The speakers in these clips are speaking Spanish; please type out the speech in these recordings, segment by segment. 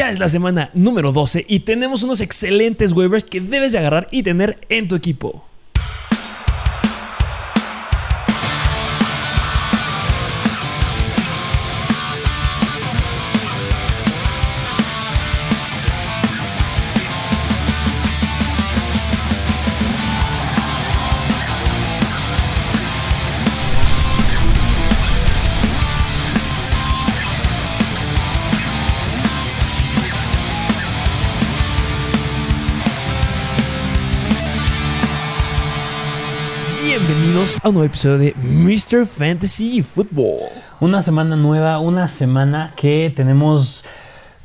Ya es la semana número 12 y tenemos unos excelentes waivers que debes de agarrar y tener en tu equipo. Un nuevo episodio de Mr. Fantasy Football. Una semana nueva, una semana que tenemos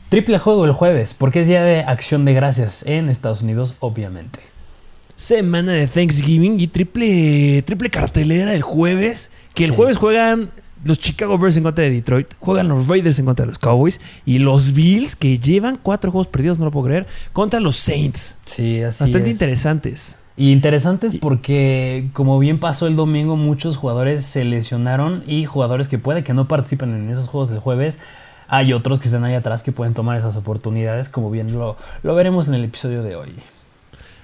triple juego el jueves, porque es día de acción de gracias en Estados Unidos, obviamente. Semana de Thanksgiving y triple, triple cartelera el jueves. Que el Sí. jueves juegan los Chicago Bears en contra de Detroit, juegan los Raiders en contra de los Cowboys y los Bills, que llevan cuatro juegos perdidos, no lo puedo creer, contra los Saints. Sí, así Bastante es. interesantes. Y interesantes porque, como bien pasó el domingo, muchos jugadores se lesionaron y jugadores que puede que no participen en esos juegos del jueves. Hay otros que están ahí atrás que pueden tomar esas oportunidades, como bien lo, lo veremos en el episodio de hoy.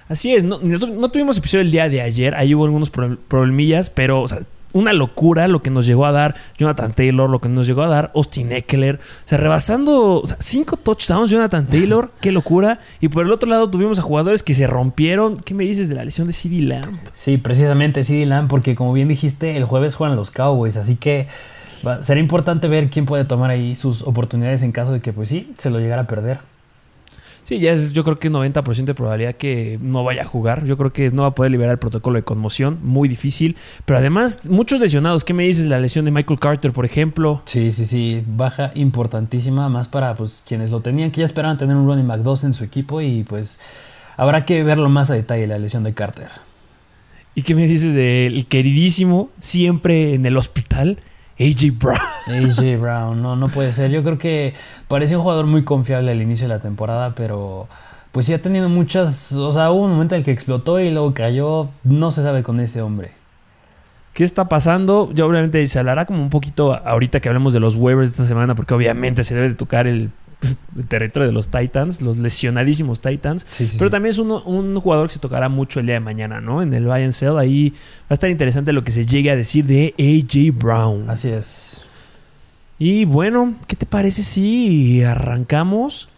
Así es, no, no tu- no tuvimos episodio el día de ayer, ahí hubo algunos pro- problemillas, pero o sea, una locura lo que nos llegó a dar Jonathan Taylor, lo que nos llegó a dar Austin Eckler, o sea, rebasando cinco touchdowns Jonathan Taylor, qué locura. Y por el otro lado tuvimos a jugadores que se rompieron. ¿Qué me dices de la lesión de CD Lamb? Sí, precisamente, sí, Lamb, porque como bien dijiste, el jueves juegan los Cowboys, así que será importante ver quién puede tomar ahí sus oportunidades en caso de que, pues sí, se lo llegara a perder. Sí, ya es yo creo que 90% de probabilidad que no vaya a jugar. Yo creo que no va a poder liberar el protocolo de conmoción, muy difícil. Pero además, muchos lesionados. ¿Qué me dices la lesión de Michael Carter, por ejemplo? Sí, sí, sí, baja importantísima, más para pues quienes lo tenían, que ya esperaban tener un running back 2 en su equipo y pues habrá que verlo más a detalle la lesión de Carter. ¿Y qué me dices del queridísimo, siempre en el hospital, AJ Brown? AJ Brown, no, no puede ser. Yo creo que parecía un jugador muy confiable al inicio de la temporada, pero pues sí ha tenido muchas, o sea, hubo un momento en el que explotó y luego cayó, no se sabe con ese hombre. ¿Qué está pasando? Ya obviamente se hablará como un poquito ahorita que hablemos de los waivers de esta semana, porque obviamente se debe de tocar el, el territorio de los Titans, los lesionadísimos Titans. Sí, sí, Pero sí. también es uno- un jugador que se tocará mucho el día de mañana, ¿no? En el buy and sell. Ahí va a estar interesante lo que se llegue a decir de AJ Brown. Así es. Y bueno, ¿qué te parece si arrancamos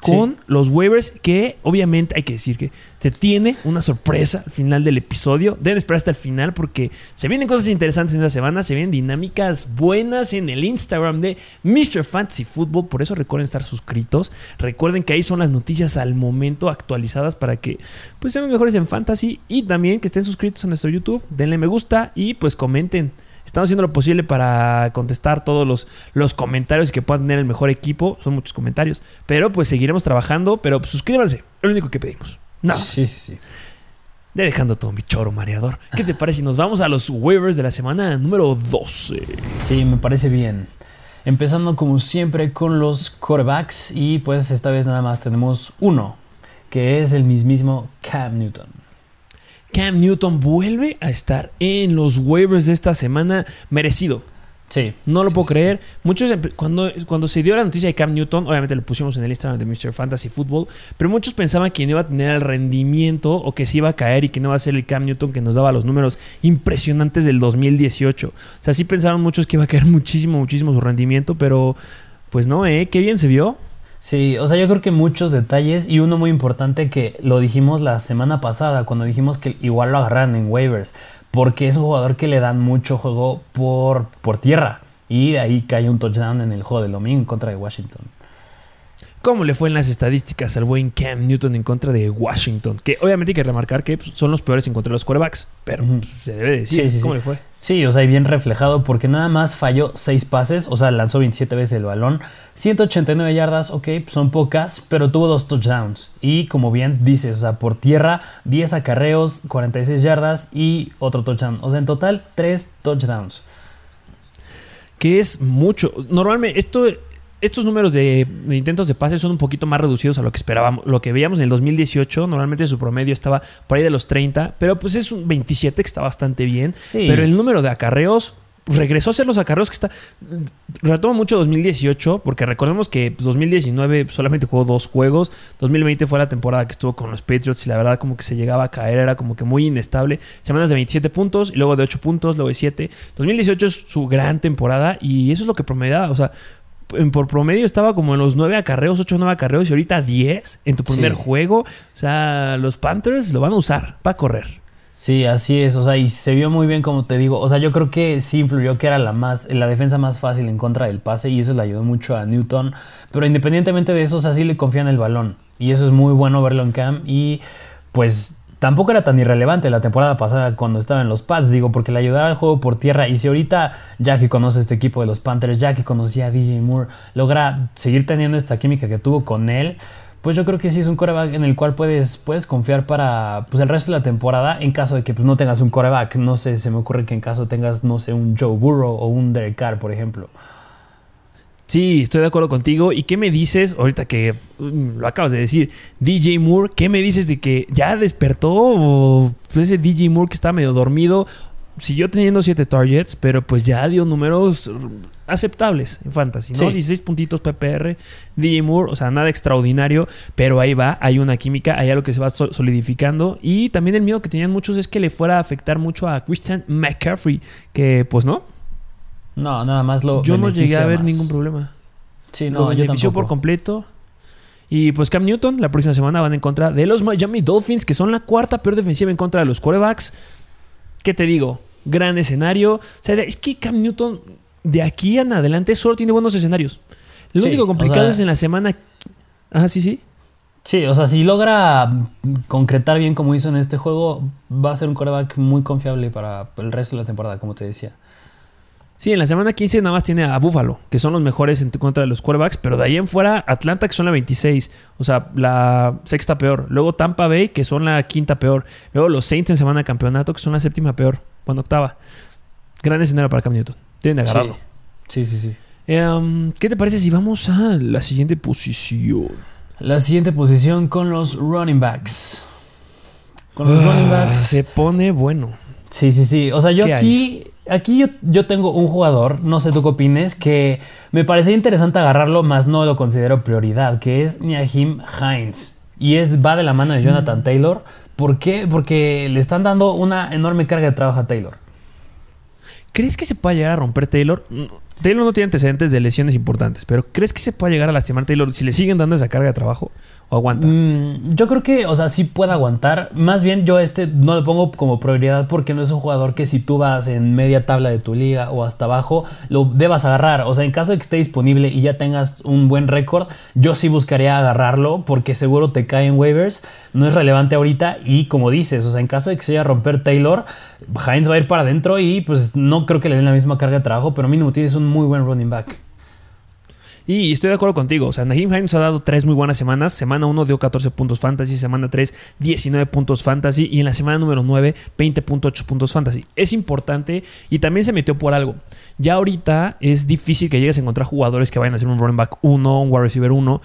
Con los waivers? Que obviamente hay que decir que se tiene una sorpresa al final del episodio. Deben esperar hasta el final porque se vienen cosas interesantes en esta semana. Se vienen dinámicas buenas en el Instagram de Mr. Fantasy Football. Por eso recuerden estar suscritos. Recuerden que ahí son las noticias al momento actualizadas para que pues sean mejores en fantasy. Y también que estén suscritos a nuestro YouTube. Denle me gusta y pues comenten. Estamos haciendo lo posible para contestar todos los, los comentarios que puedan tener el mejor equipo. Son muchos comentarios. Pero pues seguiremos trabajando. Pero pues, suscríbanse. Es lo único que pedimos. Nada más. Sí, sí, sí. Ya dejando todo mi choro mareador. ¿Qué te parece si nos vamos a los waivers de la semana número 12? Sí, me parece bien. Empezando como siempre con los quarterbacks y pues esta vez nada más tenemos uno, que es el mismísimo Cam Newton. Cam Newton vuelve a estar en los waivers de esta semana. Merecido. Sí. No lo Sí, puedo sí, creer. Muchos, cuando, cuando se dio la noticia de Cam Newton, obviamente lo pusimos en el Instagram de Mr. Fantasy Football, pero muchos pensaban que no iba a tener el rendimiento o que se iba a caer y que no iba a ser el Cam Newton que nos daba los números impresionantes del 2018. O sea, sí pensaron muchos que iba a caer muchísimo, muchísimo su rendimiento, pero pues no, ¿eh? Qué bien se vio. Sí, o sea, yo creo que muchos detalles y uno muy importante que lo dijimos la semana pasada cuando dijimos que igual lo agarran en waivers, porque es un jugador que le dan mucho juego por, por tierra y de ahí cae un touchdown en el juego del domingo en contra de Washington. ¿Cómo le fue en las estadísticas al buen Cam Newton en contra de Washington? Que obviamente hay que remarcar que pues, son los peores en contra de los quarterbacks, pero se debe decir. Sí, sí, ¿Cómo sí. le fue? Sí, o sea, y bien reflejado porque nada más falló 6 pases, o sea, lanzó 27 veces el balón, 189 yardas, ok, son pocas, pero tuvo dos touchdowns. Y como bien dices, o sea, por tierra, 10 acarreos, 46 yardas y otro touchdown. O sea, en total, 3 touchdowns. que es mucho. Normalmente, esto, estos números de, de intentos de pase son un poquito más reducidos a lo que esperábamos. Lo que veíamos en el 2018, normalmente su promedio estaba por ahí de los 30, pero pues es un 27 que está bastante bien. Sí. Pero el número de acarreos, regresó a hacer los acarreos que está. Retoma mucho 2018, porque recordemos que 2019 pues, solamente jugó dos juegos. 2020 fue la temporada que estuvo con los Patriots y la verdad, como que se llegaba a caer, era como que muy inestable. Semanas de 27 puntos, y luego de 8 puntos, luego de 7. 2018 es su gran temporada y eso es lo que promediaba. O sea, por promedio estaba como en los 9 acarreos, 8 o 9 acarreos y ahorita 10 en tu primer Sí. juego. O sea, los Panthers lo van a usar para correr. Sí, así es, o sea, y se vio muy bien como te digo, o sea, yo creo que sí influyó que era la más, la defensa más fácil en contra del pase y eso le ayudó mucho a Newton, pero independientemente de eso, o sea, sí le confían el balón y eso es muy bueno verlo en Cam y pues tampoco era tan irrelevante la temporada pasada cuando estaba en los Pats, digo, porque le ayudaba al juego por tierra y si ahorita, ya que conoce este equipo de los Panthers, ya que conocía a DJ Moore, logra seguir teniendo esta química que tuvo con él, pues yo creo que sí es un coreback en el cual puedes, puedes confiar para pues, el resto de la temporada en caso de que pues, no tengas un coreback. No sé, se me ocurre que en caso tengas, no sé, un Joe Burrow o un Derek Carr, por ejemplo. Sí, estoy de acuerdo contigo. ¿Y qué me dices ahorita que mm, lo acabas de decir? DJ Moore, ¿qué me dices de que ya despertó o ese DJ Moore que está medio dormido? Siguió teniendo 7 targets, pero pues ya dio números aceptables en fantasy, ¿no? Sí. 16 puntitos PPR, DJ Moore, o sea, nada extraordinario, pero ahí va, hay una química, hay algo que se va so- solidificando. Y también el miedo que tenían muchos es que le fuera a afectar mucho a Christian McCaffrey, que pues no, No, nada más lo. yo no llegué a ver más. ningún problema Sí, lo no, yo benefició por completo. Y pues Cam Newton, la próxima semana van en contra de los Miami Dolphins, que son la cuarta peor defensiva en contra de los quarterbacks. ¿Qué te digo? Gran escenario. O sea, es que Cam Newton de aquí en adelante solo tiene buenos escenarios. Lo Sí, único complicado o sea- es en la semana. Ajá, sí, sí. Sí, o sea, si logra concretar bien como hizo en este juego, va a ser un coreback muy confiable para el resto de la temporada, como te decía. Sí, en la semana 15 nada más tiene a Buffalo, que son los mejores en contra de los quarterbacks, pero de ahí en fuera Atlanta, que son la 26, o sea, la sexta peor. Luego Tampa Bay, que son la quinta peor. Luego los Saints en semana de campeonato, que son la séptima peor, bueno, octava. Gran escenario para Cam Newton. Tienen de agarrarlo. Sí, sí, sí. Um, ¿Qué te parece si vamos a la siguiente posición? La siguiente posición con los running backs. Con los Ah, running backs. se pone bueno. Sí, sí, sí. O sea, yo ¿Qué aquí, aquí yo, yo tengo un jugador, no sé tú qué opines, que me parecía interesante agarrarlo, más no lo considero prioridad, que es Niahim Hines. Y es, va de la mano de Jonathan Taylor. ¿Por qué? Porque le están dando una enorme carga de trabajo a Taylor. ¿Crees que se pueda llegar a romper Taylor? Taylor no tiene antecedentes de lesiones importantes, pero ¿crees que se pueda llegar a lastimar Taylor si le siguen dando esa carga de trabajo? ¿O aguanta? Mm, yo creo que, o sea, sí puede aguantar. Más bien, yo este no lo pongo como prioridad porque no es un jugador que si tú vas en media tabla de tu liga o hasta abajo, lo debas agarrar. O sea, en caso de que esté disponible y ya tengas un buen récord, yo sí buscaría agarrarlo porque seguro te cae en waivers. No es relevante ahorita y como dices, o sea, en caso de que se vaya a romper Taylor, Hines va a ir para adentro y pues no creo que le den la misma carga de trabajo, pero mínimo tienes un muy buen running back. Y estoy de acuerdo contigo. O sea, Naheem Hines ha dado tres muy buenas semanas. Semana 1 dio 14 puntos fantasy. Semana 3, 19 puntos fantasy. Y en la semana número 9, 20.8 puntos fantasy. Es importante y también se metió por algo. Ya ahorita es difícil que llegues a encontrar jugadores que vayan a ser un running back 1, un wide receiver 1.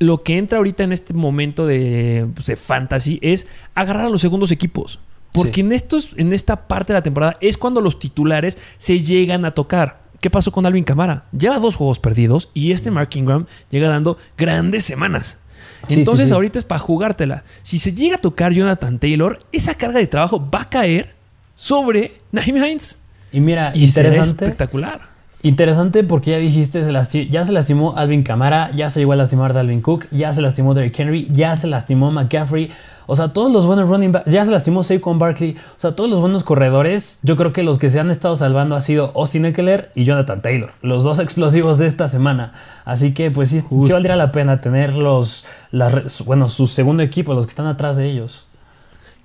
Lo que entra ahorita en este momento de, pues, de fantasy es agarrar a los segundos equipos. Porque Sí. en, estos, en esta parte de la temporada es cuando los titulares se llegan a tocar. ¿Qué pasó con Alvin Camara? Lleva dos juegos perdidos y este Mark Ingram llega dando grandes semanas. Entonces sí, sí. ahorita es para jugártela. Si se llega a tocar Jonathan Taylor, esa carga de trabajo va a caer sobre Naheem Hines. Y mira, Y será espectacular. Interesante porque ya dijiste, se ya se lastimó Alvin Camara, ya se llegó a lastimar Dalvin Cook, ya se lastimó Derrick Henry, ya se lastimó McCaffrey. O sea, todos los buenos running backs, ya se lastimó Saquon Barkley. O sea, todos los buenos corredores, yo creo que los que se han estado salvando ha sido Austin Eckler y Jonathan Taylor, los dos explosivos de esta semana. Así que pues sí, sí valdría la pena tener los, las bueno, su segundo equipo, los que están atrás de ellos.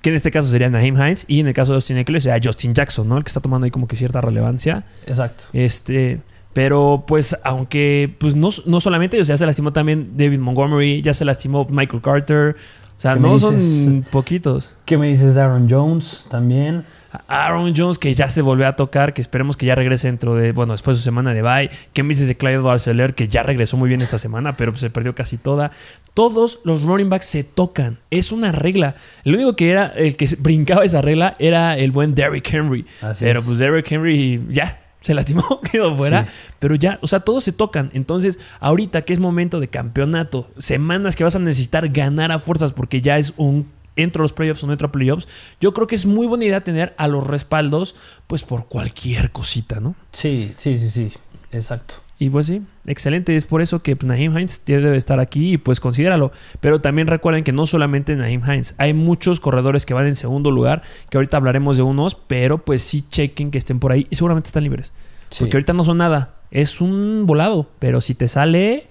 Que en este caso sería Naheem Hines. Y en el caso de Austin Eckler sería Justin Jackson, ¿no? El que está tomando ahí como que cierta relevancia. Exacto. Este, pero pues aunque pues no, no solamente ellos, ya se lastimó también David Montgomery, ya se lastimó Michael Carter. O sea, ¿Qué me no son poquitos. ¿Qué me dices de Aaron Jones también? Aaron Jones, que ya se volvió a tocar, que esperemos que ya regrese dentro de, bueno, después de su semana de bye. ¿Qué me dices de Clyde Barceler, que ya regresó muy bien esta semana, pero se perdió casi toda? Todos los running backs se tocan. Es una regla. El único que era, el que brincaba esa regla era el buen Derrick Henry. Así pero es. pues Derrick Henry ya se lastimó, quedó fuera, pero ya, o sea, todos se tocan. Entonces, ahorita que es momento de campeonato, semanas que vas a necesitar ganar a fuerzas porque ya es un entro a los playoffs o no entro a playoffs, yo creo que es muy buena idea tener a los respaldos, pues por cualquier cosita, ¿no? Sí, sí, sí, sí, exacto. Y pues sí, excelente. Es por eso que pues, Naheem Hines debe estar aquí y pues considéralo. Pero también recuerden que no solamente Naheem Hines, hay muchos corredores que van en segundo lugar, que ahorita hablaremos de unos, pero pues sí chequen que estén por ahí y seguramente están libres. Porque ahorita no son nada, es un volado, pero si te sale,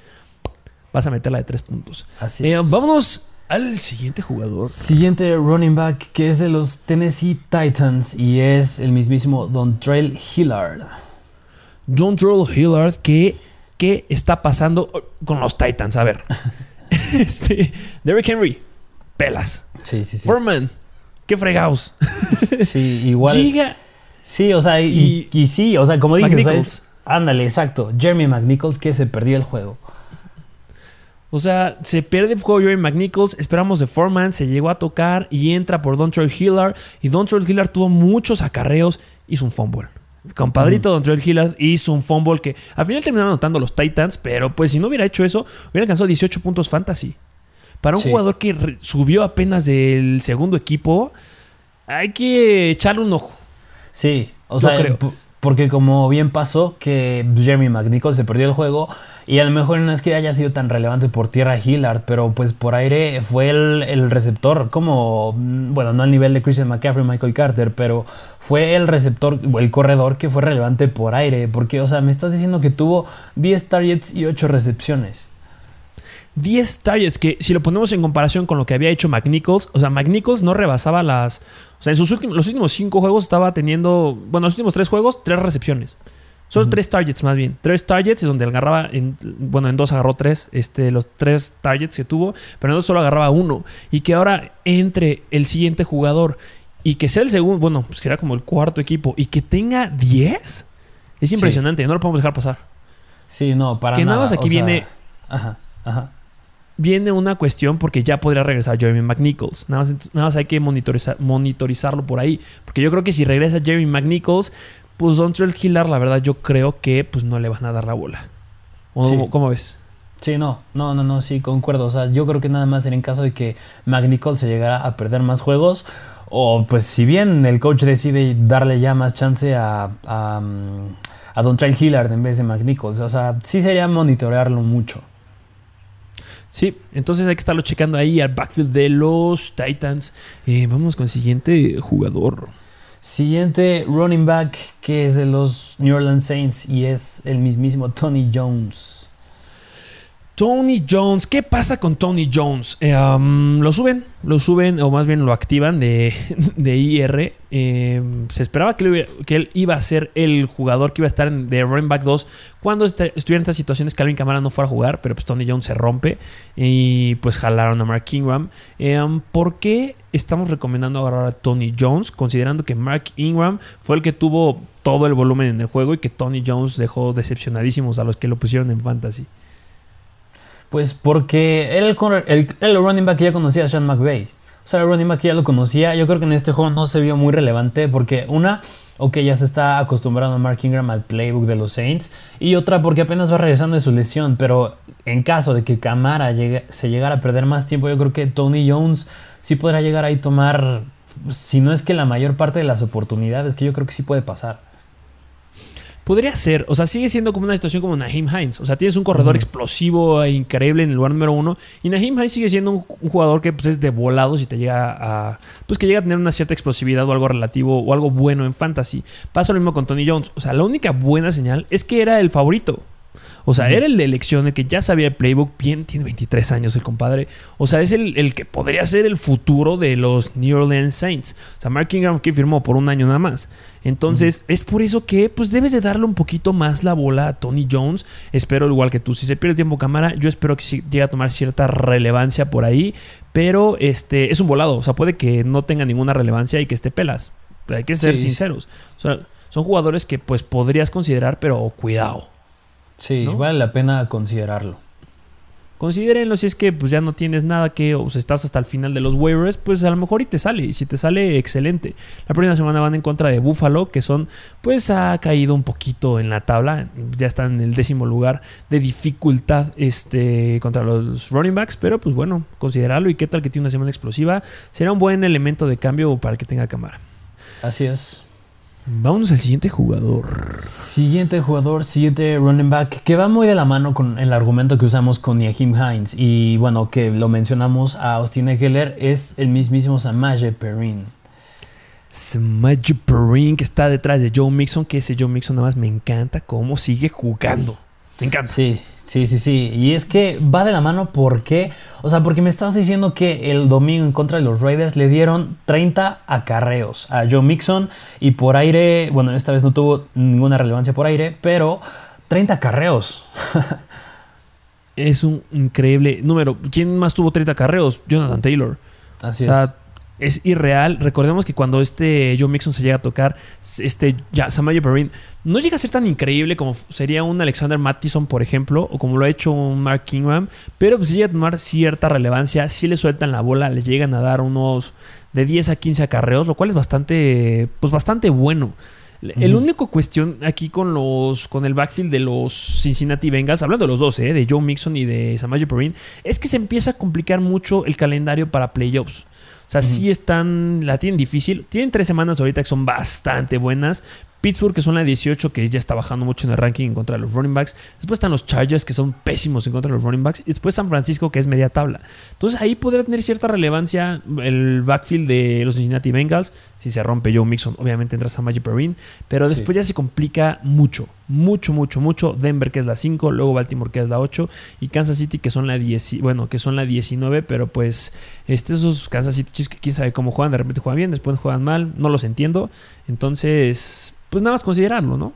vas a meterla de tres puntos. Así eh, es. Vámonos al siguiente jugador. Siguiente running back que es de los Tennessee Titans y es el mismísimo Don Trail Hillard. John Droll Hillard, ¿qué, ¿qué está pasando con los Titans? A ver. este, Derrick Henry, pelas. Sí, sí, sí. Foreman, qué fregados. Sí, igual. Giga Sí, o sea, y, y sí, o sea, como dices, o sea, McNichols. ándale, exacto. Jeremy McNichols que se perdió el juego. O sea, se pierde el juego Jerry McNichols, esperamos de Foreman, se llegó a tocar y entra por Dontrell Hillard. Y Dontrell Hillard tuvo muchos acarreos, hizo un fumble. Compadrito Dontrell Hillard hizo un fumble que al final terminaron anotando los Titans, pero pues si no hubiera hecho eso, hubiera alcanzado 18 puntos fantasy. Para un Sí. jugador que subió apenas del segundo equipo, hay que echarle un ojo. Sí, o Yo sea, creo. Porque como bien pasó que Jeremy McNichols se perdió el juego y a lo mejor no es que haya sido tan relevante por tierra Hillard, pero pues por aire fue el, receptor, como, mm, bueno, no al nivel de Christian McCaffrey Michael Carter, pero fue el receptor, o el corredor que fue relevante por aire, porque, o sea, me estás diciendo que tuvo 10 targets y 8 recepciones. 10 targets, que si lo ponemos en comparación con lo que había hecho McNichols, o sea, McNichols no rebasaba las. O sea, en sus últimos, los últimos 5 juegos estaba teniendo. Bueno, los últimos 3 juegos, 3 recepciones. Solo 3 targets más bien. 3 targets, donde agarraba. En, bueno, en 2 agarró 3, este, los 3 targets que tuvo, pero en 2 solo agarraba 1. Y que ahora entre el siguiente jugador y que sea el segundo, bueno, pues que era como el cuarto equipo, y que tenga 10, es impresionante, no lo podemos dejar pasar. Sí, no, para Que nada nada. más aquí o sea, viene- Ajá, ajá. Viene una cuestión porque ya podría regresar Jeremy McNichols. Nada más, nada más hay que monitorizar, monitorizarlo por ahí. Porque yo creo que si regresa Jeremy McNichols, pues Dontrell Hillard, la verdad, yo creo que pues no le van a dar la bola. ¿O Sí. cómo- ¿Cómo ves? Sí, no, no, no, no, sí, concuerdo. O sea, yo creo que nada más era en caso de que McNichols se llegara a perder más juegos. O pues si bien el coach decide darle ya más chance a, a, mm, a Don Trail Hillard en vez de McNichols. O sea, sí sería monitorearlo mucho. Sí, entonces hay que estarlo checando ahí al backfield de los Titans. Eh, vamos con el siguiente jugador. Siguiente running back que es de los New Orleans Saints y es el mismísimo Tony Jones. Tony Jones, ¿qué pasa con Tony Jones? Eh, um, lo suben, lo suben, o más bien lo activan de, de IR. Eh, se esperaba que él, iba a ser el jugador que iba a estar en, de running back 2 cuando este- estuviera en estas situaciones que Alvin Kamara no fuera a jugar, pero pues Tony Jones se rompe y pues jalaron a Mark Ingram. Eh, um, ¿Por qué estamos recomendando agarrar a Tony Jones? Considerando que Mark Ingram fue el que tuvo todo el volumen en el juego y que Tony Jones dejó decepcionadísimos a los que lo pusieron en fantasy. Pues porque el, el, el running back ya conocía a Sean McVay. O sea, el running back ya lo conocía. Yo creo que en este juego no se vio muy relevante porque una, ok, ya se está acostumbrando a Mark Ingram al playbook de los Saints. Y otra porque apenas va regresando de su lesión. Pero en caso de que Camara se llegara a perder más tiempo, yo creo que Tony Jones sí podrá llegar ahí a tomar, si no es que la mayor parte de las oportunidades, que yo creo que sí puede pasar. Podría ser, o sea, sigue siendo como una situación como Naheem Hines. O sea, tienes un corredor explosivo e increíble en el lugar número uno. Y Naheem Hines sigue siendo un, un jugador que pues, es de volado si te llega a. Pues que llega a tener una cierta explosividad o algo relativo o algo bueno en fantasy. Pasa lo mismo con Tony Jones. O sea, la única buena señal es que era el favorito. O sea, era el de elección, el que ya sabía el playbook. Bien, tiene 23 años el compadre. O sea, es el, el que podría ser el futuro de los New Orleans Saints. O sea, Mark Ingram que firmó por un año nada más. Entonces, es por eso que pues debes de darle un poquito más la bola a Tony Jones. Espero igual que tú. Si se pierde tiempo cámara, yo espero que llegue a tomar cierta relevancia por ahí. Pero este es un volado. O sea, puede que no tenga ninguna relevancia y que esté pelas. Pero hay que ser Sí. sinceros. O sea, son jugadores que pues podrías considerar, pero cuidado. Sí, ¿No? vale la pena considerarlo. considérenlo si es que pues ya no tienes nada que o sea, estás hasta el final de los waivers, pues a lo mejor y te sale y si te sale excelente. La próxima semana van en contra de Buffalo, que son pues ha caído un poquito en la tabla, ya están en el décimo lugar de dificultad este contra los running backs, pero pues bueno, considerarlo y qué tal que tiene una semana explosiva, será un buen elemento de cambio para que tenga cámara. Así es. Vámonos al siguiente jugador. Siguiente jugador, siguiente running back, que va muy de la mano con el argumento que usamos con Yahim Hines. Y bueno, que lo mencionamos a Austin Eckler, es el mismísimo Samaje Perrin. Samaje Perrin, que está detrás de Joe Mixon, que ese Joe Mixon nada más me encanta cómo sigue jugando. Me encanta. Sí, Sí, sí, sí. Y es que va de la mano porque, o sea, porque me estás diciendo que el domingo en contra de los Raiders le dieron 30 acarreos a Joe Mixon y por aire, bueno, esta vez no tuvo ninguna relevancia por aire, pero 30 acarreos. es un increíble número. ¿Quién más tuvo 30 acarreos? Jonathan Taylor. Así o sea, es irreal. Recordemos que cuando este Joe Mixon se llega a tocar, este ya, Samaje Perrin no llega a ser tan increíble como sería un Alexander Mattison, por ejemplo, o como lo ha hecho un Mark Kingham, pero pues llega a tomar cierta relevancia. Si le sueltan la bola, le llegan a dar unos de 10 a 15 acarreos, lo cual es bastante, pues bastante bueno. El único cuestión aquí con los con el backfield de los Cincinnati Bengals, hablando de los dos, ¿eh? de Joe Mixon y de Samaje Perrin, es que se empieza a complicar mucho el calendario para playoffs. O sea, sí están, la tienen difícil. Tienen tres semanas ahorita que son bastante buenas, Pittsburgh, que son la 18, que ya está bajando mucho en el ranking en contra de los running backs. Después están los Chargers, que son pésimos en contra de los running backs. Y después San Francisco, que es media tabla. Entonces ahí podría tener cierta relevancia el backfield de los Cincinnati Bengals. Si se rompe Joe Mixon, obviamente entra Samaji Perrin. Pero después ya se complica mucho. Mucho, mucho, mucho. Denver, que es la 5. Luego Baltimore, que es la 8. Y Kansas City, que son la 10. Bueno, que son la 19. Pero pues, este, esos Kansas City Chiefs que quién sabe cómo juegan. De repente juegan bien, después juegan mal. No los entiendo. Entonces, pues nada más considerarlo, ¿no?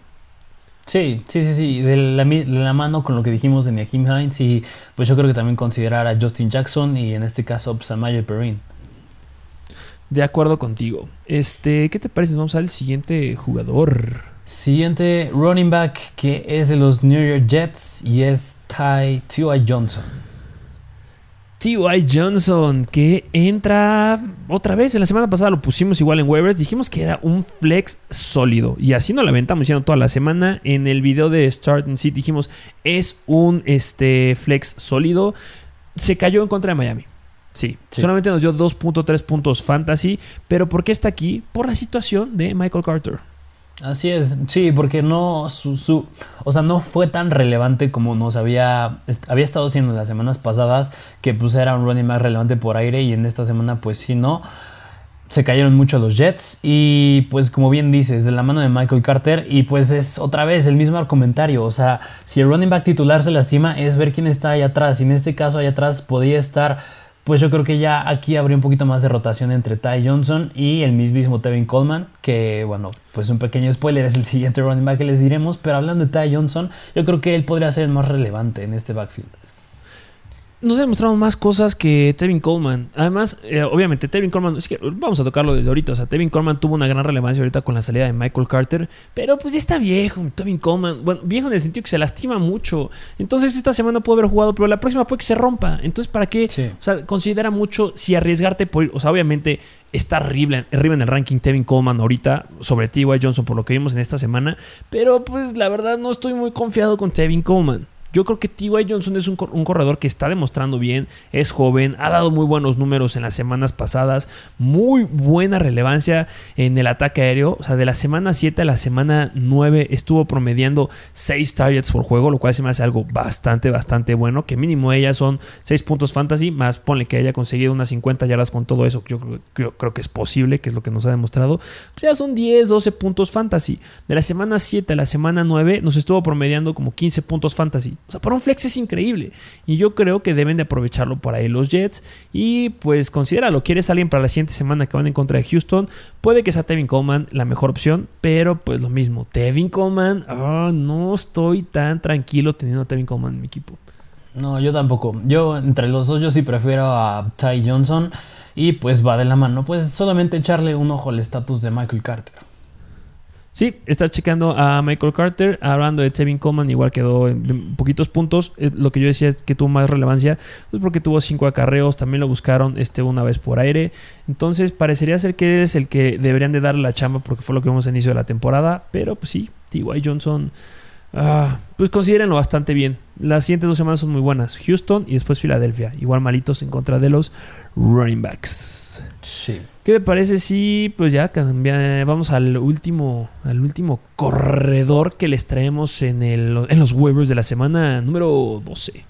Sí, sí, sí, sí, de la, mano con lo que dijimos de Niakim Hines y pues yo creo que también considerar a Justin Jackson y en este caso pues, a Perrin. De acuerdo contigo. Este, ¿qué te parece? Vamos al siguiente jugador. Siguiente running back que es de los New York Jets y es Ty T.Y. Johnson. T.Y. Johnson, que entra otra vez. En la semana pasada lo pusimos igual en waivers. Dijimos que era un flex sólido. Y así nos la aventamos diciendo toda la semana. En el video de Start and Sit dijimos es un este, flex sólido. Se cayó en contra de Miami. Sí, sí, solamente nos dio 2.3 puntos fantasy. Pero ¿por qué está aquí? Por la situación de Michael Carter. Así es, sí, porque no su, o sea, no fue tan relevante como nos había había estado haciendo las semanas pasadas, que pues era un running más relevante por aire y en esta semana pues sí no. Se cayeron mucho los Jets y pues como bien dices, de la mano de Michael Carter y pues es otra vez el mismo comentario, o sea, si el running back titular se lastima es ver quién está ahí atrás y en este caso allá atrás podía estar pues yo creo que ya aquí habría un poquito más de rotación entre Ty Johnson y el mismísimo Tevin Coleman, que bueno, pues un pequeño spoiler es el siguiente running back que les diremos, pero hablando de Ty Johnson, yo creo que él podría ser el más relevante en este backfield nos ha demostrado más cosas que Tevin Coleman. Además, eh, obviamente, Tevin Coleman, es que vamos a tocarlo desde ahorita. O sea, Tevin Coleman tuvo una gran relevancia ahorita con la salida de Michael Carter, pero pues ya está viejo, Tevin Coleman. Bueno, viejo en el sentido que se lastima mucho. Entonces, esta semana puede haber jugado, pero la próxima puede que se rompa. Entonces, ¿para qué? O sea, considera mucho si arriesgarte por O sea, obviamente está arriba, arriba en el ranking Tevin Coleman ahorita sobre T.Y. Johnson por lo que vimos en esta semana, pero pues la verdad no estoy muy confiado con Tevin Coleman. Yo creo que T.Y. Johnson es un, corredor que está demostrando bien, es joven, ha dado muy buenos números en las semanas pasadas, muy buena relevancia en el ataque aéreo. O sea, de la semana 7 a la semana 9 estuvo promediando 6 targets por juego, lo cual se me hace algo bastante, bastante bueno. Que mínimo ellas son 6 puntos fantasy, más ponle que haya conseguido unas 50 yardas con todo eso, yo creo, creo, que es posible, que es lo que nos ha demostrado. Pues ya son 10, 12 puntos fantasy. De la semana 7 a la semana 9 nos estuvo promediando como 15 puntos fantasy. O sea, para un flex es increíble. Y yo creo que deben de aprovecharlo por ahí los Jets. Y pues considéralo. ¿Quieres alguien para la siguiente semana que van en contra de Houston? Puede que sea Tevin Coleman la mejor opción. Pero pues lo mismo. Tevin Coleman. Ah, no estoy tan tranquilo teniendo a Tevin Coleman en mi equipo. No, yo tampoco. Yo entre los dos yo sí prefiero a Ty Johnson. Y pues va de la mano. Pues solamente echarle un ojo al estatus de Michael Carter. Sí, estás checando a Michael Carter, hablando de Tevin Coleman, igual quedó en poquitos puntos. Eh, lo que yo decía es que tuvo más relevancia, pues porque tuvo cinco acarreos, también lo buscaron este, una vez por aire. Entonces parecería ser que es el que deberían de darle la chamba porque fue lo que vimos al inicio de la temporada. Pero pues sí, T.Y. Johnson, ah, pues considérenlo bastante bien. Las siguientes dos semanas son muy buenas. Houston y después Filadelfia, igual malitos en contra de los running backs. Sí. ¿Qué te parece si pues ya cambia, vamos al último, al último corredor que les traemos en, el, en los waivers de la semana número 12?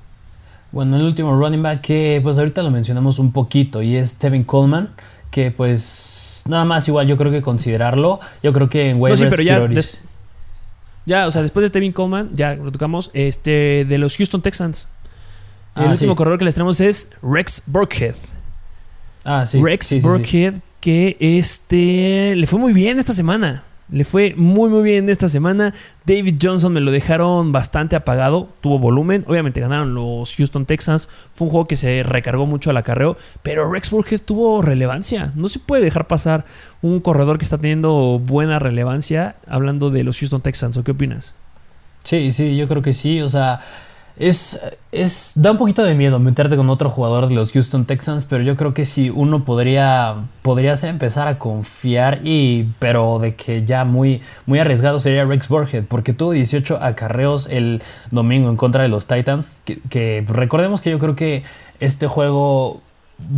Bueno, el último running back que pues ahorita lo mencionamos un poquito y es Tevin Coleman, que pues nada más igual yo creo que considerarlo. Yo creo que en waivers no, sí, pero ya, ya, o sea, después de Tevin Coleman, ya lo tocamos, este, de los Houston Texans. el ah, último corredor que les traemos es Rex Burkhead. Ah, sí. Rex Burkhead, que este le fue muy bien esta semana. Le fue muy muy bien esta semana. David Johnson me lo dejaron bastante apagado. Tuvo volumen. Obviamente ganaron los Houston Texans. Fue un juego que se recargó mucho al acarreo. Pero Rex Burkhead tuvo relevancia. No se puede dejar pasar un corredor que está teniendo buena relevancia hablando de los Houston Texans. ¿O qué opinas? Sí, sí, yo creo que sí. O sea, es, es, da un poquito de miedo meterte con otro jugador de los Houston Texans, pero yo creo que si uno podría, podría empezar a confiar, y, pero de que ya muy, muy arriesgado sería Rex Burhead, porque tuvo 18 acarreos el domingo en contra de los Titans, que, recordemos que yo creo que este juego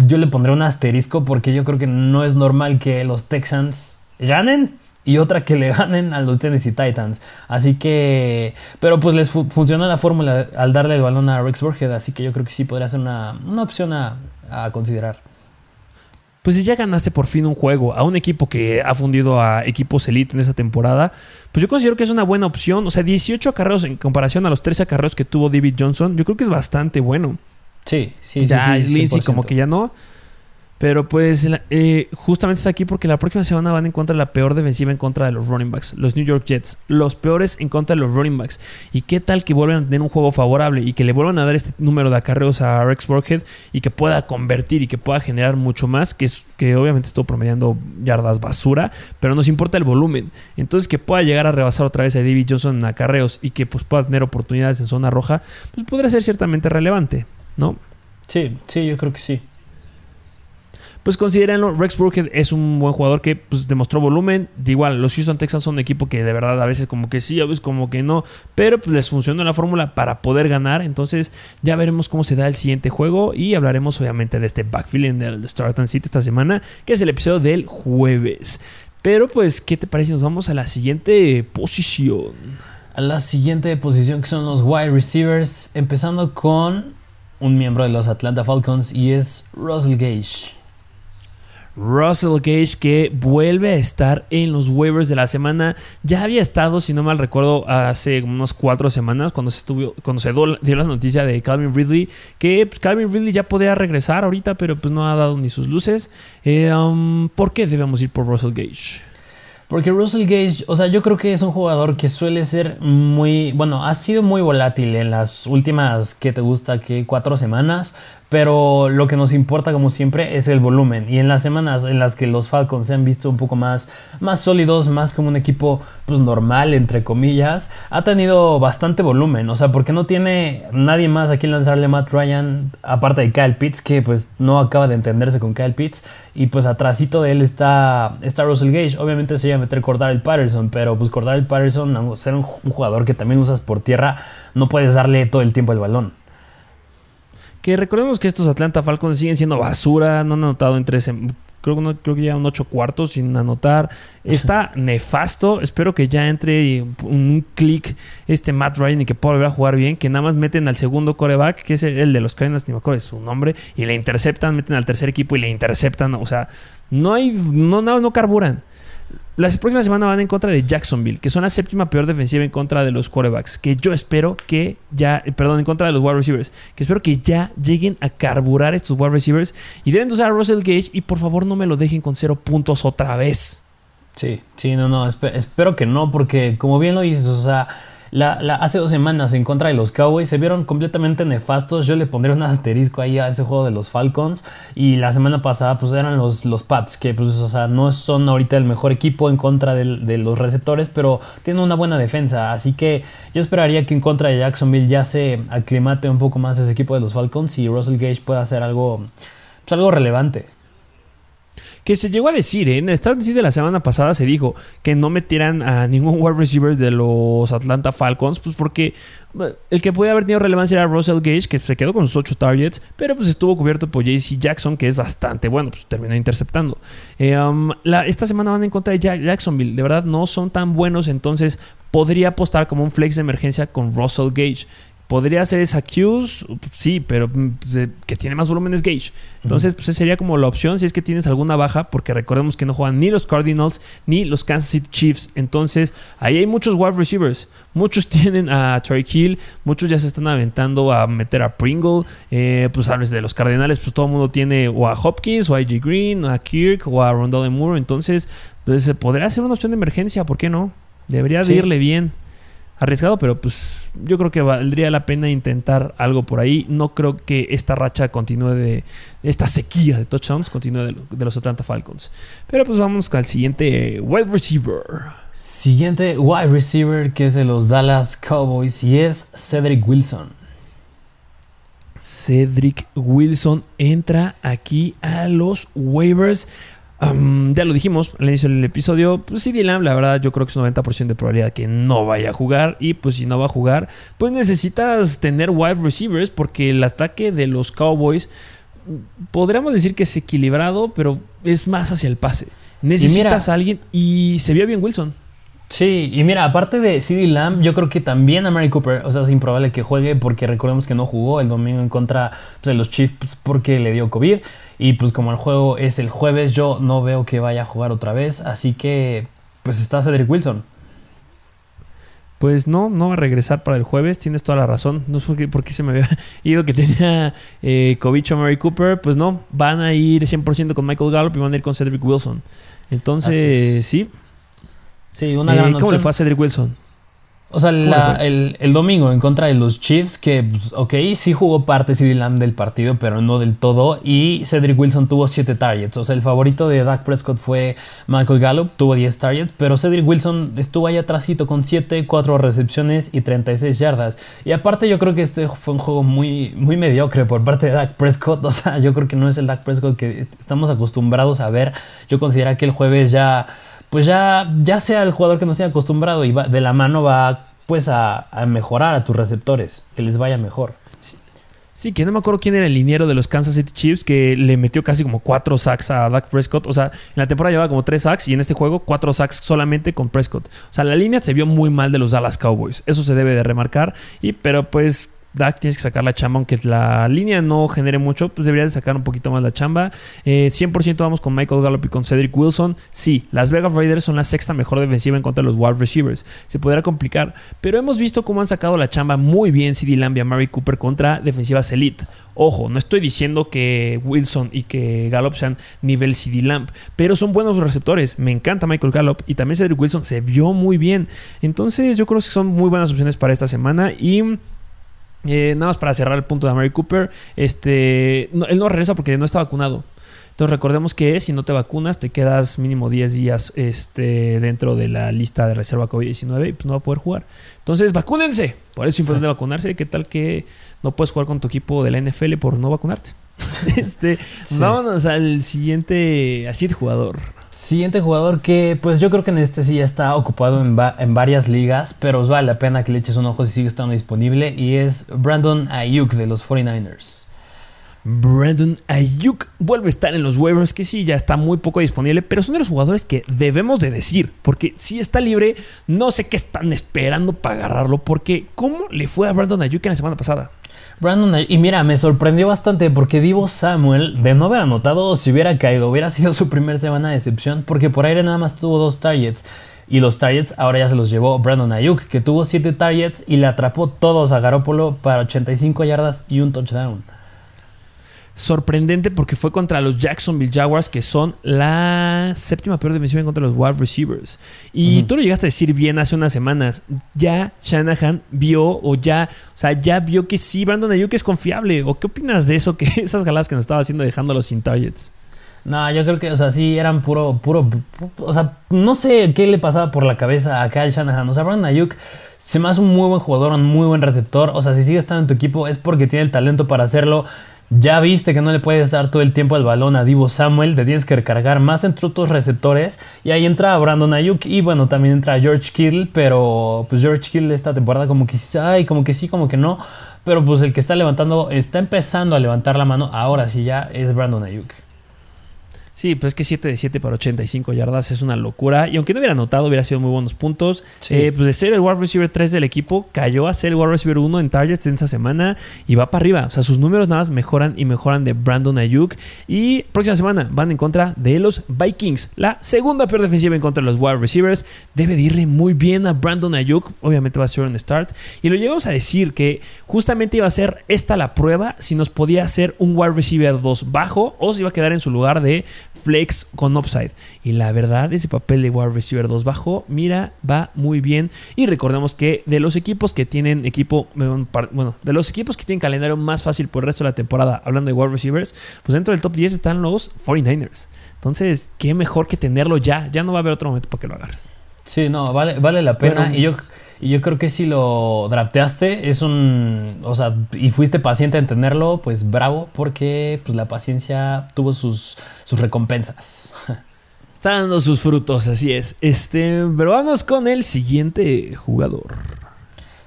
yo le pondré un asterisco porque yo creo que no es normal que los Texans ganen y otra que le ganen a los Tennessee Titans. Así que, pero pues les funciona la fórmula al darle el balón a Rex Burhead, así que yo creo que sí podría ser una, opción a, considerar. Pues si ya ganaste por fin un juego a un equipo que ha fundido a equipos elite en esta temporada, pues yo considero que es una buena opción. O sea, 18 acarreos en comparación a los 13 acarreos que tuvo David Johnson, yo creo que es bastante bueno. Sí, sí, ya, sí. Lindsay como que ya no. Pero pues eh, justamente está aquí porque la próxima semana van en contra de la peor defensiva en contra de los running backs, los New York Jets, los peores en contra de los running backs. ¿Y qué tal que vuelvan a tener un juego favorable y que le vuelvan a dar este número de acarreos a Rex Burkhead y que pueda convertir y que pueda generar mucho más, que, es, que obviamente estuvo promediando yardas basura, pero nos importa el volumen. Entonces que pueda llegar a rebasar otra vez a David Johnson en acarreos y que pues pueda tener oportunidades en zona roja, pues podría ser ciertamente relevante, ¿no? Sí, sí, yo creo que sí pues considérenlo. Rex Burkhead es un buen jugador que pues, demostró volumen. De igual, los Houston Texans son un equipo que de verdad a veces como que sí, a veces como que no, pero pues, les funcionó la fórmula para poder ganar. Entonces ya veremos cómo se da el siguiente juego y hablaremos obviamente de este backfield del Starton City esta semana, que es el episodio del jueves. Pero pues, ¿qué te parece? Nos vamos a la siguiente posición. A la siguiente posición que son los wide receivers, empezando con un miembro de los Atlanta Falcons y es Russell Gage. Russell Gage que vuelve a estar en los waivers de la semana. Ya había estado, si no mal recuerdo, hace unas cuatro semanas cuando se, estuvo, cuando se dio la noticia de Calvin Ridley, que pues, Calvin Ridley ya podía regresar ahorita, pero pues no ha dado ni sus luces. Eh, um, ¿Por qué debemos ir por Russell Gage? Porque Russell Gage, o sea, yo creo que es un jugador que suele ser muy, bueno, ha sido muy volátil en las últimas, que te gusta, que cuatro semanas, pero lo que nos importa como siempre es el volumen. Y en las semanas en las que los Falcons se han visto un poco más, más sólidos, más como un equipo pues normal entre comillas, ha tenido bastante volumen, o sea, porque no tiene nadie más a quien lanzarle Matt Ryan aparte de Kyle Pitts que pues no acaba de entenderse con Kyle Pitts y pues atrásito de él está, está Russell Gage, obviamente se iba a meter el Patterson, pero pues el Patterson, ser un jugador que también usas por tierra, no puedes darle todo el tiempo el balón. Que recordemos que estos Atlanta Falcons siguen siendo basura, no han anotado en tres, creo, no, creo que ya un ocho cuartos sin anotar. Está nefasto. Espero que ya entre un clic este Matt Ryan y que pueda volver a jugar bien. Que nada más meten al segundo coreback, que es el de los Cardinals, ni me acuerdo de su nombre, y le interceptan, meten al tercer equipo y le interceptan. O sea, no hay, no, no, no carburan. La próxima semana van en contra de Jacksonville, que son la séptima peor defensiva en contra de los quarterbacks. Que yo espero que ya, perdón, en contra de los wide receivers. Que espero que ya lleguen a carburar estos wide receivers. Y deben de usar a Russell Gage. Y por favor no me lo dejen con cero puntos otra vez. Sí, sí, no, no. espero que no, porque como bien lo dices, o sea la, hace dos semanas en contra de los Cowboys se vieron completamente nefastos. Yo le pondría un asterisco ahí a ese juego de los Falcons. Y la semana pasada, pues eran los, los Pats, que pues, o sea, no son ahorita el mejor equipo en contra de, los receptores, pero tienen una buena defensa. Así que yo esperaría que en contra de Jacksonville ya se aclimate un poco más ese equipo de los Falcons y Russell Gage pueda hacer algo, pues, algo relevante que se llegó a decir, ¿eh? en el Start de la semana pasada se dijo que no metieran a ningún wide receiver de los Atlanta Falcons, pues porque eh, el que podía haber tenido relevancia era Russell Gage, que se quedó con sus 8 targets, pero pues estuvo cubierto por JC Jackson, que es bastante bueno, pues terminó interceptando. Eh, um, esta semana van en contra de Jacksonville, de verdad no son tan buenos, entonces podría apostar como un flex de emergencia con Russell Gage. Podría ser esa Q's, sí, pero mm, pues, que tiene más volumen es Gage. Entonces, pues sería como la opción si es que tienes alguna baja, porque recordemos que no juegan ni los Cardinals ni los Kansas City Chiefs. Entonces, ahí hay muchos wide receivers. Muchos tienen a Trey Hill, muchos ya se están aventando a meter a Pringle. Eh, pues sabes de los Cardinals, pues todo el mundo tiene o a Hopkins, o a AJ Green, o a Kirk, o a Rondell Moore. Entonces, pues podría ser una opción de emergencia, ¿por qué no? Debería de irle bien arriesgado, pero pues yo creo que valdría la pena intentar algo por ahí. No creo que esta racha continúe de esta sequía de touchdowns continúe de, los Atlanta Falcons. Pero pues vamos al siguiente wide receiver. Siguiente wide receiver que es de los Dallas Cowboys y es Cedric Wilson. Cedric Wilson entra aquí a los waivers ya lo dijimos al inicio del episodio, pues CD Lamb, la verdad, yo creo que es un 90% de probabilidad que no vaya a jugar. Y pues si no va a jugar, pues necesitas tener wide receivers porque el ataque de los Cowboys podríamos decir que es equilibrado, pero es más hacia el pase. Necesitas a alguien y se vio bien Wilson. Sí, y mira, aparte de CD Lamb, yo creo que también a Mary Cooper, o sea, es improbable que juegue porque recordemos que no jugó el domingo en contra pues, de los Chiefs porque le dio COVID. Y pues como el juego es el jueves, yo no veo que vaya a jugar otra vez. Así que pues está Cedric Wilson. Pues no, no va a regresar para el jueves, tienes toda la razón. No sé por qué, se me había ido que tenía eh, o Mary Cooper. Pues no, van a ir 100% con Michael Gallup y van a ir con Cedric Wilson. Entonces, sí. Sí, una gran eh, ¿Cómo le fue a Cedric Wilson? O sea, el, domingo en contra de los Chiefs, que, pues, ok, sí jugó parte CD Lamb del partido, pero no del todo. Y Cedric Wilson tuvo 7 targets. O sea, el favorito de Dak Prescott fue Michael Gallup, tuvo 10 targets. Pero Cedric Wilson estuvo ahí atrásito con 7, 4 recepciones y 36 yardas. Y aparte, yo creo que este fue un juego muy, muy mediocre por parte de Dak Prescott. O sea, yo creo que no es el Dak Prescott que estamos acostumbrados a ver. Yo considero que el jueves ya pues ya, ya sea el jugador que no sea acostumbrado y va, de la mano va pues a, mejorar a tus receptores, que les vaya mejor. Sí, que no me acuerdo quién era el liniero de los Kansas City Chiefs que le metió casi como cuatro sacks a Dak Prescott. O sea, en la temporada llevaba como tres sacks y en este juego cuatro sacks solamente con Prescott. O sea, la línea se vio muy mal de los Dallas Cowboys. Eso se debe de remarcar. Y, pero pues Dak tienes que sacar la chamba, aunque la línea no genere mucho, pues deberías de sacar un poquito más la chamba. 100% eh, vamos con Michael Gallup y con Cedric Wilson. Sí, las Vegas Raiders son la sexta mejor defensiva en contra de los wide receivers. Se podrá complicar, pero hemos visto cómo han sacado la chamba muy bien CD Lamb y Mary Cooper contra defensivas elite. Ojo, no estoy diciendo que Wilson y que Gallup sean nivel CD Lamb, pero son buenos receptores. Me encanta Michael Gallup y también Cedric Wilson se vio muy bien. Entonces yo creo que son muy buenas opciones para esta semana y... Eh, nada más para cerrar el punto de Mary Cooper, este, él no regresa porque no está vacunado. Entonces recordemos que si no te vacunas te quedas mínimo 10 días este, dentro de la lista de reserva COVID-19 y pues no va a poder jugar. Entonces vacúnense. Por eso es importante vacunarse. ¿Qué tal que no puedes jugar con tu equipo de la NFL por no vacunarte? este, Vámonos al siguiente, así jugador. Siguiente jugador que, pues yo creo que en este sí ya está ocupado en, en, varias ligas, pero os vale la pena que le eches un ojo si sigue estando disponible, y es Brandon Ayuk de los 49ers. Brandon Ayuk vuelve a estar en los waivers, que sí, ya está muy poco disponible, pero son de los jugadores que debemos de decir, porque si está libre, no sé qué están esperando para agarrarlo, porque ¿cómo le fue a Brandon Ayuk en la semana pasada? Brandon, y mira, me sorprendió bastante porque Divo Samuel, de no haber anotado, si hubiera caído, hubiera sido su primera semana de excepción, porque por aire nada más tuvo dos targets. Y los targets ahora ya se los llevó Brandon Ayuk, que tuvo siete targets y le atrapó todos a Garópolo para 85 yardas y un touchdown. Sorprendente porque fue contra los Jacksonville Jaguars, que son la séptima peor defensiva en contra de los wide receivers. Y tú lo llegaste a decir bien hace unas semanas. Ya Shanahan vio, o ya, o sea, ya vio que sí, Brandon Ayuk es confiable. ¿O qué opinas de eso? Que esas galadas que nos estaba haciendo dejándolos sin targets. No, yo creo que, o sea, sí eran puro, puro, pu- o sea, no sé qué le pasaba por la cabeza a Kyle Shanahan. O sea, Brandon Ayuk se me hace un muy buen jugador, un muy buen receptor. O sea, si sigue estando en tu equipo es porque tiene el talento para hacerlo. Ya viste que no le puedes dar todo el tiempo el balón a Divo Samuel, te tienes que recargar más entre otros receptores. Y ahí entra Brandon Ayuk y bueno, también entra George Kittle, pero pues George Kittle esta temporada como que ay, como que sí, como que no. Pero pues el que está levantando, está empezando a levantar la mano, ahora sí ya es Brandon Ayuk. Sí, pues es que 7 de 7 para 85 yardas es una locura. Y aunque no hubiera anotado, hubiera sido muy buenos puntos. Sí. Eh, pues de ser el wide receiver 3 del equipo, cayó a ser el wide receiver 1 en targets en esta semana y va para arriba. O sea, sus números nada más mejoran y mejoran de Brandon Ayuk. Y próxima semana van en contra de los Vikings. La segunda peor defensiva en contra de los wide receivers. Debe de irle muy bien a Brandon Ayuk. Obviamente va a ser un start. Y lo llegamos a decir que justamente iba a ser esta la prueba si nos podía hacer un wide receiver 2 bajo o si iba a quedar en su lugar de flex con upside. Y la verdad, ese papel de wide receiver 2 bajo, mira, va muy bien. Y recordemos que de los equipos que tienen equipo, bueno, de los equipos que tienen calendario más fácil por el resto de la temporada, hablando de wide receivers, pues dentro del top 10 están los 49ers. Entonces, qué mejor que tenerlo ya. Ya no va a haber otro momento para que lo agarres. Sí, no, vale, vale la pena. Bueno. y, yo, y yo creo que si lo drafteaste, es un. O sea, y fuiste paciente en tenerlo, pues bravo, porque pues la paciencia tuvo sus, sus recompensas. Está dando sus frutos, así es. Este, pero vamos con el siguiente jugador.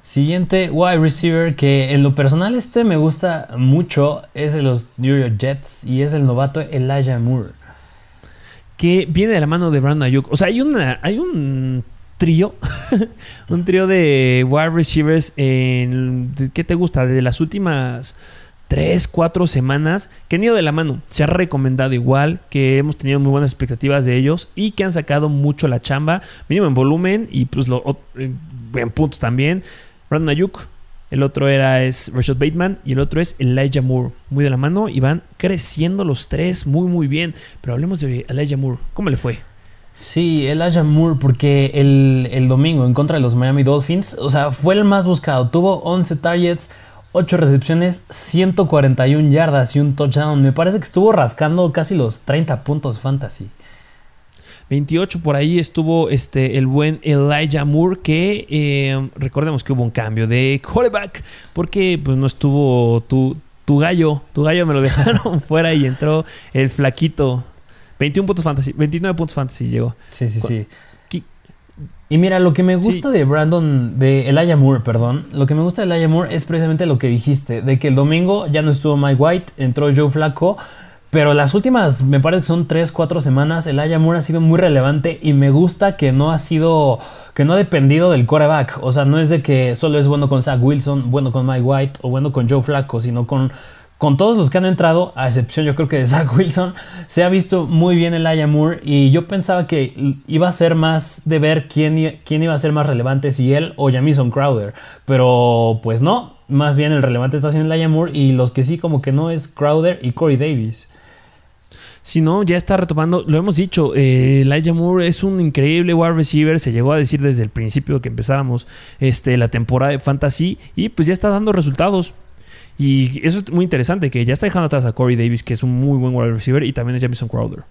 Siguiente wide receiver que en lo personal este me gusta mucho es de los New York Jets y es el novato Elijah Moore. que viene de la mano de Brandon Ayuk. O sea, hay una, hay un trío, un trío de wide receivers en, ¿qué te gusta? De las últimas 3, 4 semanas que han ido de la mano. Se ha recomendado igual, que hemos tenido muy buenas expectativas de ellos y que han sacado mucho la chamba, mínimo en volumen y pues lo, ot- en puntos también. Brandon Ayuk. El otro era es Rashad Bateman y el otro es Elijah Moore. Muy de la mano y van creciendo los tres muy muy bien. Pero hablemos de Elijah Moore. ¿Cómo le fue? Sí, Elijah Moore, porque el, el domingo en contra de los Miami Dolphins, o sea, fue el más buscado. Tuvo 11 targets, 8 recepciones, 141 yardas y un touchdown. Me parece que estuvo rascando casi los 30 puntos fantasy. 28 por ahí estuvo este, el buen Elijah Moore que eh, recordemos que hubo un cambio de quarterback porque pues no estuvo tu, tu gallo, tu gallo me lo dejaron fuera y entró el flaquito. 21 puntos fantasy, 29 puntos fantasy llegó. Sí, sí, Cu- sí. Y mira, lo que me gusta de Brandon, de Elijah Moore, perdón, lo que me gusta de Elijah Moore es precisamente lo que dijiste, de que el domingo ya no estuvo Mike White, entró Joe Flaco, pero las últimas, me parece que son 3, 4 semanas, Elijah Moore ha sido muy relevante y me gusta que no ha sido, que no ha dependido del quarterback, o sea, no es de que solo es bueno con Zach Wilson, bueno con Mike White o bueno con Joe Flaco, sino con con todos los que han entrado, a excepción yo creo que de Zach Wilson, se ha visto muy bien el Aya Moore y yo pensaba que iba a ser más de ver quién, quién iba a ser más relevante, si él o Jamison Crowder, pero pues no, más bien el relevante está siendo el Aya Moore y los que sí como que no es Crowder y Corey Davis. Si no, ya está retomando, lo hemos dicho, eh, Elijah Moore es un increíble wide receiver, se llegó a decir desde el principio que empezáramos este, la temporada de Fantasy y pues ya está dando resultados. Y eso es muy interesante, que ya está dejando atrás a Corey Davis, que es un muy buen wide receiver, y también es Jamison Crowder.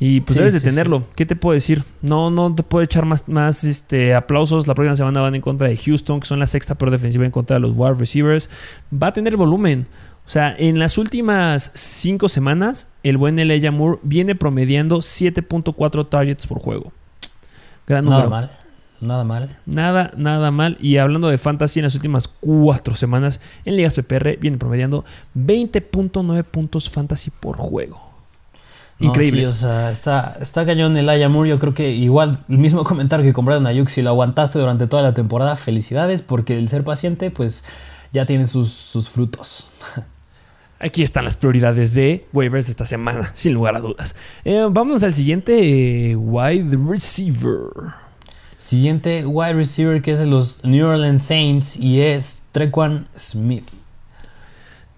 Y pues Sí, debes de sí, tenerlo. ¿Qué te puedo decir? No, no te puedo echar más, más este, aplausos. La próxima semana van en contra de Houston, que son la sexta peor defensiva en contra de los wide receivers. Va a tener volumen. O sea, en las últimas cinco semanas, el buen Elijah Moore viene promediando 7.4 targets por juego. Gran número. mal, nada mal. Nada, nada mal. Y hablando de fantasy, en las últimas cuatro semanas en ligas PPR viene promediando 20.9 puntos fantasy por juego. No, Increíble. sí, o sea, está, está cañón el Aya Moore. Yo creo que igual el mismo comentario que compraron a Ayuk, si lo aguantaste durante toda la temporada, felicidades, porque el ser paciente, pues ya tiene sus, sus frutos. Aquí están las prioridades de waivers de esta semana, sin lugar a dudas. Eh, vámonos al siguiente eh, wide receiver. Siguiente wide receiver que es de los New Orleans Saints y es Trequan Smith.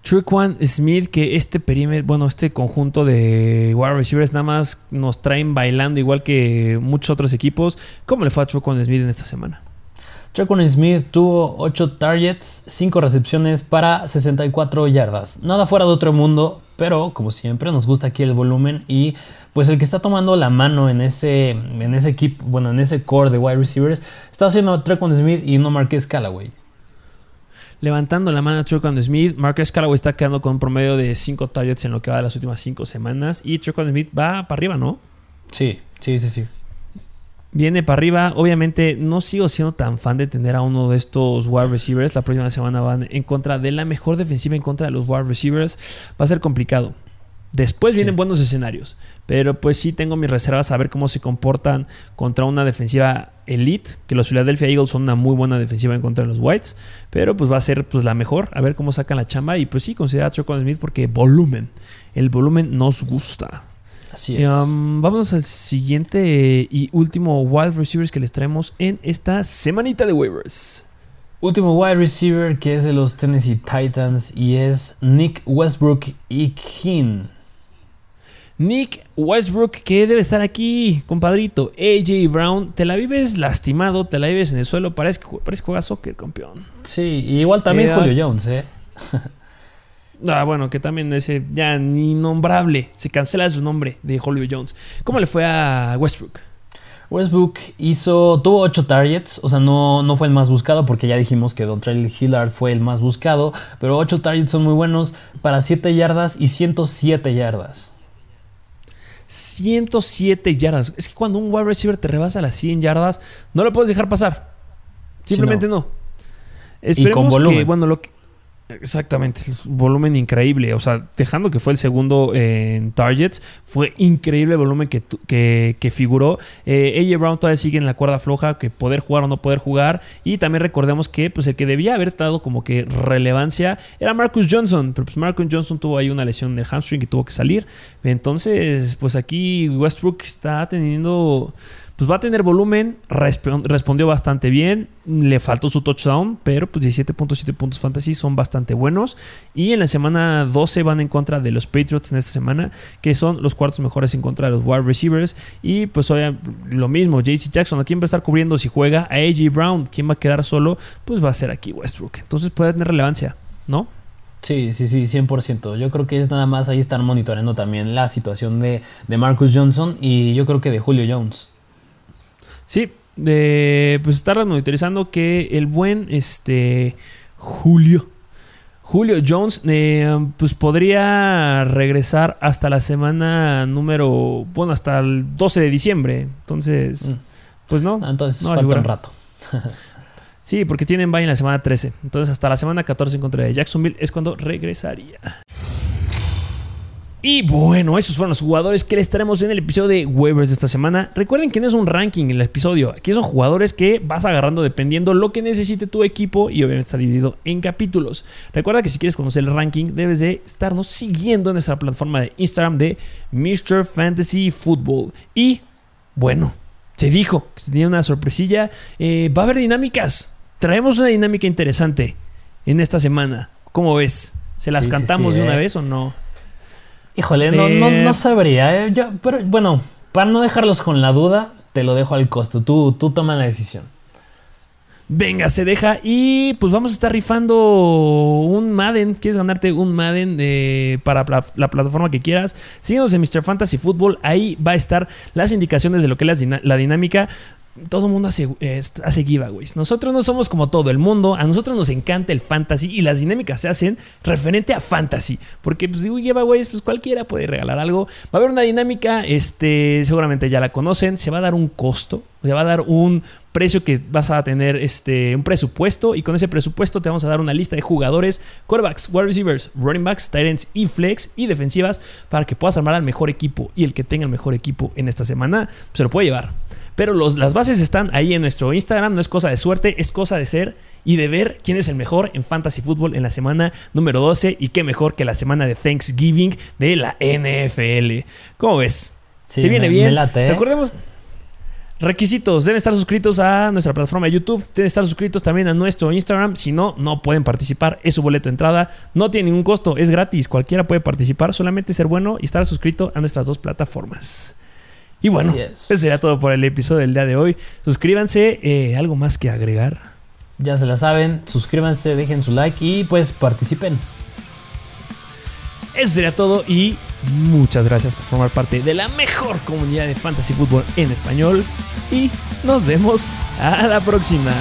Truquan Smith, que este perímetro, bueno, este conjunto de wide receivers nada más nos traen bailando igual que muchos otros equipos. ¿Cómo le fue a Truquan Smith en esta semana? Truquan Smith tuvo 8 targets, 5 recepciones para 64 yardas. Nada fuera de otro mundo, pero como siempre nos gusta aquí el volumen y pues el que está tomando la mano en ese, en ese equipo, bueno, en ese core de wide receivers, está haciendo Truquan Smith y no Marquez Callaway levantando la mano a Trucon Smith. Marcus Callaway está quedando con un promedio de 5 targets en lo que va de las últimas 5 semanas. Y Trucon Smith va para arriba, ¿no? Sí, sí, sí, sí. Viene para arriba. Obviamente no sigo siendo tan fan de tener a uno de estos wide receivers. La próxima semana van en contra de la mejor defensiva en contra de los wide receivers. Va a ser complicado. Después vienen buenos escenarios, pero pues sí tengo mis reservas a ver cómo se comportan contra una defensiva elite, que los Philadelphia Eagles son una muy buena defensiva en contra de los Whites, pero pues va a ser pues la mejor, a ver cómo sacan la chamba y pues sí, considera a Chocon Smith porque volumen, el volumen nos gusta. Así es. Um, vamos al siguiente y último wide receivers que les traemos en esta semanita de waivers. Último wide receiver que es de los Tennessee Titans y es Nick Westbrook y King. Nick Westbrook, que debe estar aquí, compadrito. AJ Brown, te la vives lastimado, te la vives en el suelo. Parece que, parece que juega soccer, campeón. Sí, igual también eh, Julio Jones, ¿eh? ah, bueno, que también ese ya ni nombrable. Se cancela su nombre de Julio Jones. ¿Cómo le fue a Westbrook? Westbrook hizo, tuvo 8 targets, o sea, no, no fue el más buscado porque ya dijimos que Don Trail Hillard fue el más buscado, pero 8 targets son muy buenos para 7 yardas y 107 yardas. 107 yardas. Es que cuando un wide receiver te rebasa las 100 yardas, no lo puedes dejar pasar. Simplemente no. Esperemos que, bueno, lo que, Exactamente, volumen increíble. O sea, dejando que fue el segundo en targets, fue increíble el volumen que, que, figuró. Eh, AJ Brown todavía sigue en la cuerda floja, que poder jugar o no poder jugar. Y también recordemos que pues, el que debía haber dado como que relevancia era Marcus Johnson. Pero pues Marcus Johnson tuvo ahí una lesión del hamstring y tuvo que salir. Entonces, pues aquí Westbrook está teniendo pues va a tener volumen, respondió bastante bien, le faltó su touchdown, pero pues 17.7 puntos fantasy son bastante buenos. Y en la semana 12 van en contra de los Patriots en esta semana, que son los cuartos mejores en contra de los wide receivers. Y pues obviamente lo mismo, JC Jackson, ¿a quién va a estar cubriendo si juega? A AJ Brown, ¿quién va a quedar solo? Pues va a ser aquí Westbrook. Entonces puede tener relevancia, ¿no? Sí, sí, sí, 100%. Yo creo que es nada más ahí estar monitoreando también la situación de, de Marcus Johnson y yo creo que de Julio Jones. Sí, de pues estar monitorizando que el buen este Julio Julio Jones eh, pues podría regresar hasta la semana número bueno hasta el 12 de diciembre. Entonces mm. pues no entonces no falta un rato. Sí porque tienen bye en la semana 13 entonces hasta la semana 14 en contra de Jacksonville es cuando regresaría y bueno, esos fueron los jugadores que les traemos en el episodio de waivers de esta semana. Recuerden que no es un ranking en el episodio. Aquí son jugadores que vas agarrando dependiendo lo que necesite tu equipo y obviamente está dividido en capítulos. Recuerda que si quieres conocer el ranking debes de estarnos siguiendo en nuestra plataforma de Instagram de Mr. Fantasy Football. Y bueno, se dijo que tenía una sorpresilla. Eh, va a haber dinámicas. Traemos una dinámica interesante en esta semana. ¿Cómo ves? ¿Se las cantamos de una eh. vez o no? Híjole, no, no, no, sabría. ¿eh? Yo, pero bueno, para no dejarlos con la duda, te lo dejo al costo. Tú, tú toma la decisión. Venga, se deja. Y pues vamos a estar rifando un Madden. ¿Quieres ganarte un Madden para la, plataforma que quieras? Síguenos en Mr. Fantasy Football. Ahí va a estar las indicaciones de lo que es la dinámica todo el mundo hace, hace giveaways. Nosotros no somos como todo el mundo. A nosotros nos encanta el fantasy y las dinámicas se hacen referente a fantasy. Porque, pues, digo, giveaways, pues cualquiera puede regalar algo. Va a haber una dinámica, este, seguramente ya la conocen. Se va a dar un costo, se va a dar un precio que vas a tener, este, un presupuesto. Y con ese presupuesto te vamos a dar una lista de jugadores, quarterbacks, wide receivers, running backs, tight ends y flex y defensivas para que puedas armar al mejor equipo. Y el que tenga el mejor equipo en esta semana se lo puede llevar. Pero las bases están ahí en nuestro Instagram, no es cosa de suerte, es cosa de ser y de ver quién es el mejor en Fantasy Football en la semana número 12 y qué mejor que la semana de Thanksgiving de la NFL. ¿Cómo ves? Se viene bien. ¿eh? Recordemos, Requisitos, deben estar suscritos a nuestra plataforma de YouTube, deben estar suscritos también a nuestro Instagram, si no, no pueden participar, es su boleto de entrada, no tiene ningún costo, es gratis, cualquiera puede participar, solamente ser bueno y estar suscrito a nuestras dos plataformas. Y bueno, eso sería todo por el episodio del día de hoy. Suscríbanse, eh, algo más que agregar. Ya se la saben, suscríbanse, dejen su like y pues participen. Eso sería todo y muchas gracias por formar parte de la mejor comunidad de fantasy fútbol en español y nos vemos a la próxima.